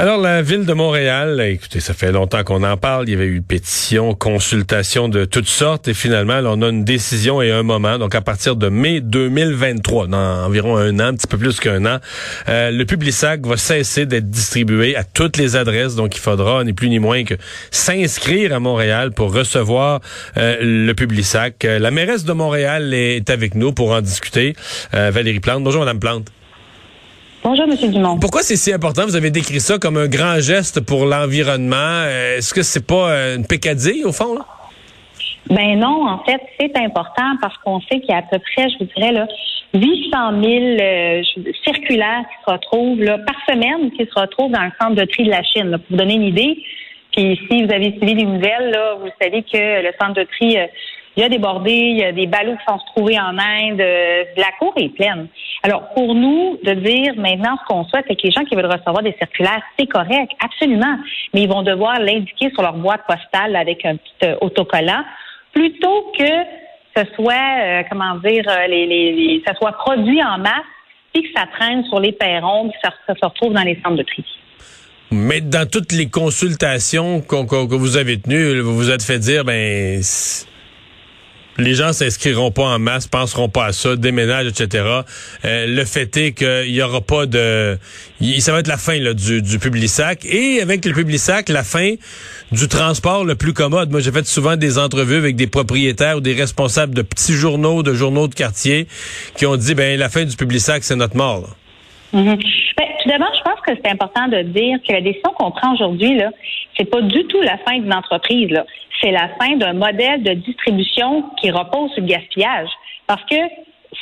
Alors, la ville de Montréal, écoutez, ça fait longtemps qu'on en parle. Il y avait eu pétition, consultation de toutes sortes. Et finalement, on a une décision et un moment. Donc, à partir de mai 2023, dans environ un an, un petit peu plus qu'un an, euh, le Publisac va cesser d'être distribué à toutes les adresses. Donc, il faudra, ni plus ni moins que s'inscrire à Montréal pour recevoir euh, le Publisac. Euh, la mairesse de Montréal est avec nous pour en discuter. Euh, Valérie Plante. Bonjour, Madame Plante. Bonjour, Monsieur Dumont. Pourquoi c'est si important? Vous avez décrit ça comme un grand geste pour l'environnement. Euh, Est-ce que c'est pas euh, une pécadille, au fond? Là? Ben non, en fait, c'est important parce qu'on sait qu'il y a à peu près, je vous dirais, là, 800 000 euh, circulaires qui se retrouvent là, par semaine, qui se retrouvent dans le centre de tri de la Chine. là, pour vous donner une idée. Puis si vous avez suivi les nouvelles, là, vous savez que le centre de tri, euh, il y a débordé, il y a des ballots qui sont retrouvés en Inde, euh, la cour est pleine. Alors, pour nous, de dire maintenant ce qu'on souhaite, c'est que les gens qui veulent recevoir des circulaires, c'est correct, absolument, mais ils vont devoir l'indiquer sur leur boîte postale avec un petit euh, autocollant, plutôt que ce soit, euh, comment dire, les, ça soit produit en masse, puis que ça traîne sur les perrons, puis que ça, se retrouve dans les centres de tri. Mais dans toutes les consultations que vous avez tenues, vous vous êtes fait dire, ben, les gens s'inscriront pas en masse, penseront pas à ça, déménagent, etc. Euh, le fait est qu'il y aura pas de, ça va être la fin là, du, du Publisac et avec le Publisac, la fin du transport le plus commode. Moi, j'ai fait souvent des entrevues avec des propriétaires ou des responsables de petits journaux, de journaux de quartier, qui ont dit, ben, la fin du Publisac, c'est notre mort. là. Mhm. Ben, tout d'abord, je pense que c'est important de dire que la décision qu'on prend aujourd'hui, là, c'est pas du tout la fin d'une entreprise, là. C'est la fin d'un modèle de distribution qui repose sur le gaspillage. Parce que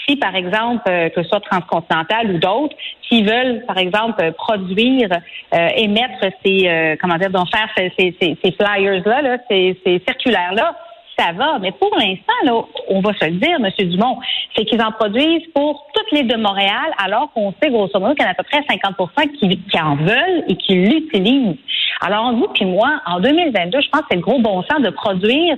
si, par exemple, euh, que ce soit Transcontinental ou d'autres, s'ils veulent, par exemple, euh, produire, euh, émettre ces, euh, comment dire, donc faire ces, ces, ces- flyers-là, là, ces, ces circulaires-là, ça va. Mais pour l'instant, là, on va se le dire, M. Dumont, c'est qu'ils en produisent pour toute l'île de Montréal, alors qu'on sait grosso modo qu'il y en a à peu près 50 qui, qui en veulent et qui l'utilisent. Alors, vous puis moi, en 2022, je pense que c'est le gros bon sens de produire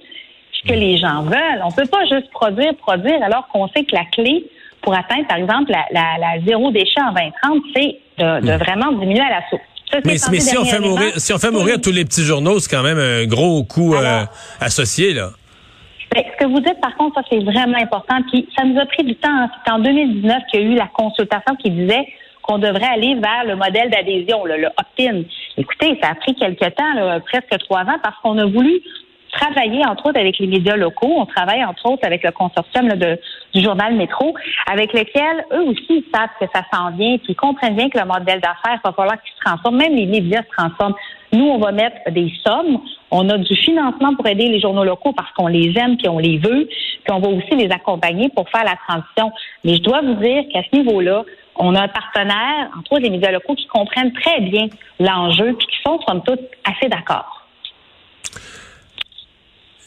ce que les gens veulent. On peut pas juste produire, produire, alors qu'on sait que la clé pour atteindre, par exemple, la, la, la zéro déchet en 2030, c'est de, de vraiment diminuer à la source. Ça, Mais, si on fait mourir, si on fait mourir tous les petits journaux, c'est quand même un gros coût euh, associé là. Ben, ce que vous dites, par contre, ça, c'est vraiment important. Puis, ça nous a pris du temps. hein. C'est en 2019 qu'il y a eu la consultation qui disait qu'on devrait aller vers le modèle d'adhésion, le, le opt-in. Écoutez, ça a pris quelques temps, presque trois ans, parce qu'on a voulu travailler, entre autres, avec les médias locaux. On travaille, entre autres, avec le consortium du journal Métro, avec lequel, eux aussi, ils savent que ça s'en vient, puis ils comprennent bien que le modèle d'affaires, il va falloir qu'il se transforme. Même les médias se transforment. Nous, on va mettre des sommes. On a du financement pour aider les journaux locaux parce qu'on les aime puis on les veut. Puis on va aussi les accompagner pour faire la transition. Mais je dois vous dire qu'à ce niveau-là, on a un partenaire, entre autres les médias locaux, qui comprennent très bien l'enjeu puis qui sont, somme toute, assez d'accord.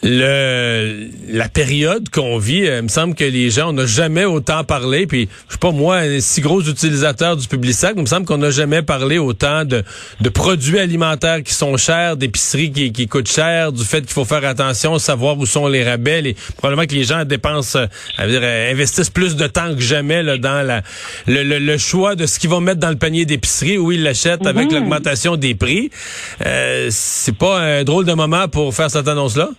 Le la période qu'on vit, euh, il me semble que les gens, on n'a jamais autant parlé. Puis je sais pas moi, un si gros utilisateur du Publisac, il me semble qu'on n'a jamais parlé autant de, de produits alimentaires qui sont chers, d'épiceries qui, qui coûtent cher, du fait qu'il faut faire attention, savoir où sont les rabais. Les, probablement que les gens dépensent, euh, dire, euh, investissent plus de temps que jamais là, dans la, le, le- le choix de ce qu'ils vont mettre dans le panier d'épicerie où ils l'achètent avec l'augmentation des prix. Euh, c'est pas un drôle de moment pour faire cette annonce-là?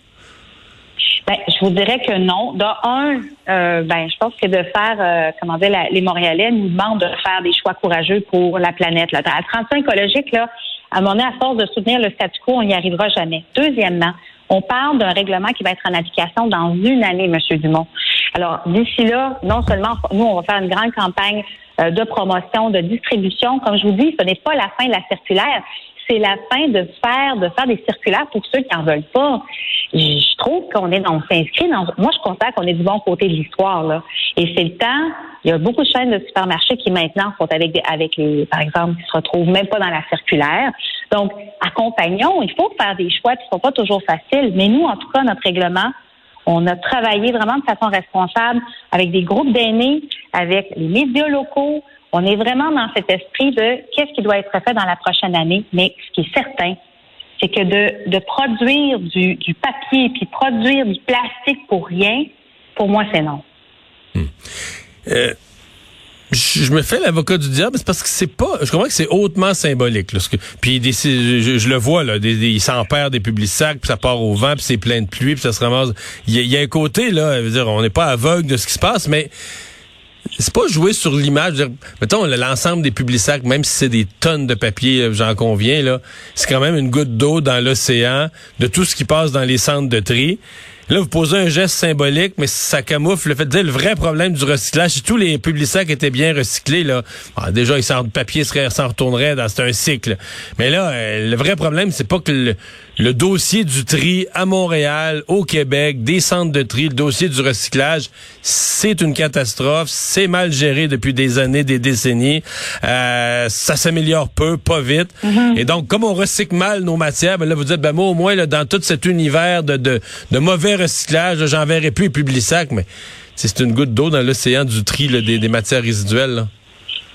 Ben, je vous dirais que non. De un, euh, ben, je pense que de faire, euh, comment dire, les Montréalais nous demandent de faire des choix courageux pour la planète. Là. À la transition écologique, là, à moment donné, à force de soutenir le statu quo, on n'y arrivera jamais. Deuxièmement, on parle d'un règlement qui va être en application dans une année, Monsieur Dumont. Alors, d'ici là, non seulement nous, on va faire une grande campagne euh, de promotion, de distribution. Comme je vous dis, ce n'est pas la fin de la circulaire c'est la fin de faire de faire des circulaires pour ceux qui en veulent pas. Je trouve qu'on est on s'inscrit dans moi je considère qu'on est du bon côté de l'histoire là. Et c'est le temps. Il y a beaucoup de chaînes de supermarchés qui maintenant sont avec des, avec les par exemple qui se retrouvent même pas dans la circulaire. Donc accompagnons. Il faut faire des choix qui sont pas toujours faciles. Mais nous en tout cas notre règlement on a travaillé vraiment de façon responsable avec des groupes d'aînés, avec les médias locaux. On est vraiment dans cet esprit de qu'est-ce qui doit être fait dans la prochaine année. Mais ce qui est certain, c'est que de, produire du, papier puis produire du plastique pour rien, pour moi, c'est non. Euh, je me fais l'avocat du diable, parce que c'est pas. Je comprends que c'est hautement symbolique. Puis des, je, le vois là, des, ils s'en perdent des publics sacs, puis ça part au vent, puis c'est plein de pluie, puis ça se ramasse. Il y, a un côté là, on n'est pas aveugle de ce qui se passe, mais c'est pas jouer sur l'image. Mettons, l'ensemble des publics sacs, même si c'est des tonnes de papier, j'en conviens, là, c'est quand même une goutte d'eau dans l'océan de tout ce qui passe dans les centres de tri. Là, vous posez un geste symbolique, mais ça camoufle le fait de dire le vrai problème du recyclage. Si tous les publics sacs étaient bien recyclés, là, ah, déjà, ils le papier s'en retournerait dans un cycle. Mais là, euh, le vrai problème, c'est pas que le, le dossier du tri à Montréal, au Québec, des centres de tri, le dossier du recyclage, c'est une catastrophe, c'est mal géré depuis des années, des décennies, euh, ça s'améliore peu, pas vite. Mm-hmm. Et donc, comme on recycle mal nos matières, ben là, vous dites, ben moi, au moins, là, dans tout cet univers de, de, de mauvais recyclage, j'en verrai plus sacs, mais c'est une goutte d'eau dans l'océan du tri des, des, matières résiduelles. Là.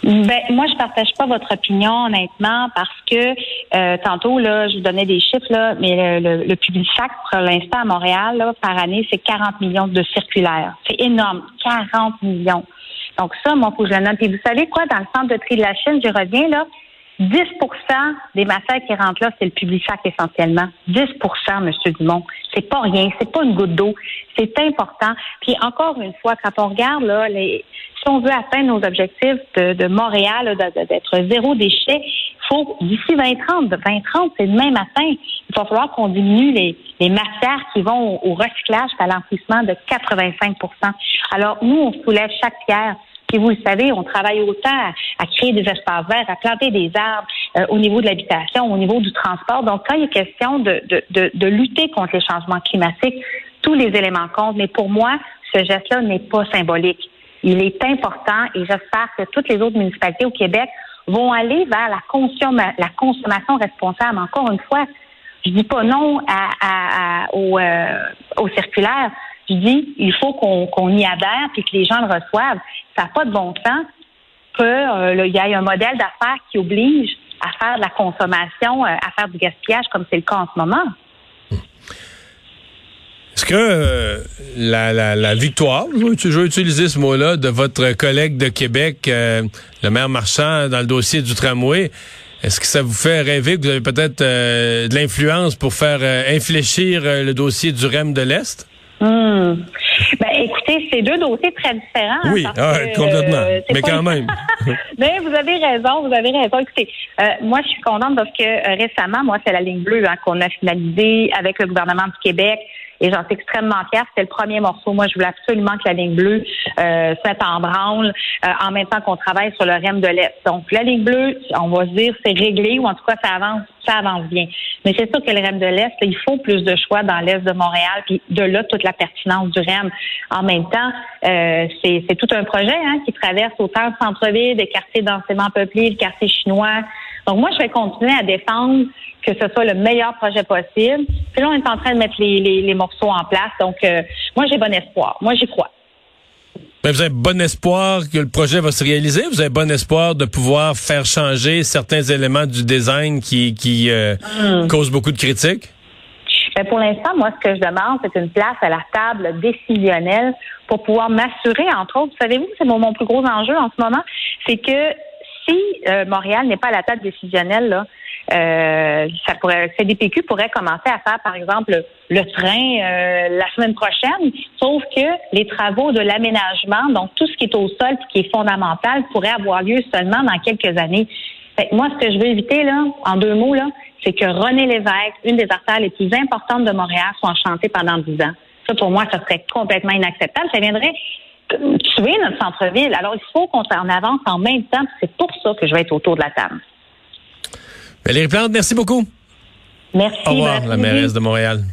Ben, moi, je partage pas votre opinion, honnêtement, parce que euh, tantôt, là, je vous donnais des chiffres, là, mais le, le, public sac, pour l'instant, à Montréal, là, par année, c'est 40 millions de circulaires. C'est énorme. 40 millions. Donc, ça, moi, faut je le note. Et vous savez quoi, dans le centre de tri de la Chine, je reviens, là, 10% des matières qui rentrent là, c'est le public sac essentiellement. 10% M. Dumont. C'est pas rien. C'est pas une goutte d'eau. C'est important. Puis encore une fois, quand on regarde là, les, si on veut atteindre nos objectifs de, de Montréal, d'être zéro déchet, il faut d'ici 2030, 2030, c'est demain matin, il va falloir qu'on diminue les, les matières qui vont au, recyclage à l'enfouissement de 85% Alors, nous, on soulève chaque pierre. Puis vous le savez, on travaille autant à, créer des espaces verts, à planter des arbres euh, au niveau de l'habitation, au niveau du transport. Donc, quand il est question de, de, de, de lutter contre les changements climatiques, tous les éléments comptent. Mais pour moi, ce geste-là n'est pas symbolique. Il est important et j'espère que toutes les autres municipalités au Québec vont aller vers la, la consommation responsable. Encore une fois, je dis pas non à, à, au, euh, au, circulaire. Dis il faut qu'on y adhère puis que les gens le reçoivent. Ça n'a pas de bon sens qu'il euh, y ait un modèle d'affaires qui oblige à faire de la consommation, euh, à faire du gaspillage comme c'est le cas en ce moment. Est-ce que euh, la, la, la, victoire, je vais utiliser ce mot-là, de votre collègue de Québec, euh, le maire Marchand, dans le dossier du tramway, est-ce que ça vous fait rêver que vous avez peut-être de l'influence pour faire infléchir le dossier du REM de l'Est? Hmm. Ben, écoutez, c'est deux dossiers très différents. Hein, oui, ah, complètement. mais quand même. mais vous avez raison, vous avez raison. Écoutez, moi, je suis contente parce que récemment, moi, c'est la ligne bleue hein, qu'on a finalisée avec le gouvernement du Québec. Et j'en suis extrêmement fière. C'était le premier morceau. Moi, je voulais absolument que la ligne bleue euh, en branle euh, en même temps qu'on travaille sur le REM de l'Est. Donc, la ligne bleue, on va se dire, c'est réglé ou en tout cas, ça avance, ça avance bien. Mais c'est sûr que le REM de l'Est, il faut plus de choix dans l'Est de Montréal. Puis de là, toute la pertinence du REM. En même temps, euh, c'est tout un projet hein, qui traverse autant le centre-ville, des quartiers densément peuplés, le quartier chinois. Donc, moi, je vais continuer à défendre que ce soit le meilleur projet possible. Puis là, on est en train de mettre les, les, morceaux en place. Donc, euh, moi, j'ai bon espoir. Moi, j'y crois. Ben, vous avez bon espoir que le projet va se réaliser. Vous avez bon espoir de pouvoir faire changer certains éléments du design qui, qui euh, hmm. causent beaucoup de critiques? Ben, pour l'instant, moi, ce que je demande, c'est une place à la table décisionnelle pour pouvoir m'assurer, entre autres, savez-vous, c'est mon, mon, plus gros enjeu en ce moment, c'est que si euh, Montréal n'est pas à la table décisionnelle, là, euh, ça pourrait, CDPQ pourrait commencer à faire, par exemple, le train euh, la semaine prochaine, sauf que les travaux de l'aménagement, donc tout ce qui est au sol qui est fondamental, pourrait avoir lieu seulement dans quelques années. moi, ce que je veux éviter, là, en deux mots, là, c'est que René Lévesque, une des artères les plus importantes de Montréal, soit enchantée pendant dix ans. Ça, pour moi, ça serait complètement inacceptable. Ça viendrait tuer notre centre-ville. Alors, il faut qu'on s'en avance en même temps. C'est pour ça que je vais être autour de la table. Valérie Plante, merci beaucoup. Merci. Au revoir, la mairesse de Montréal.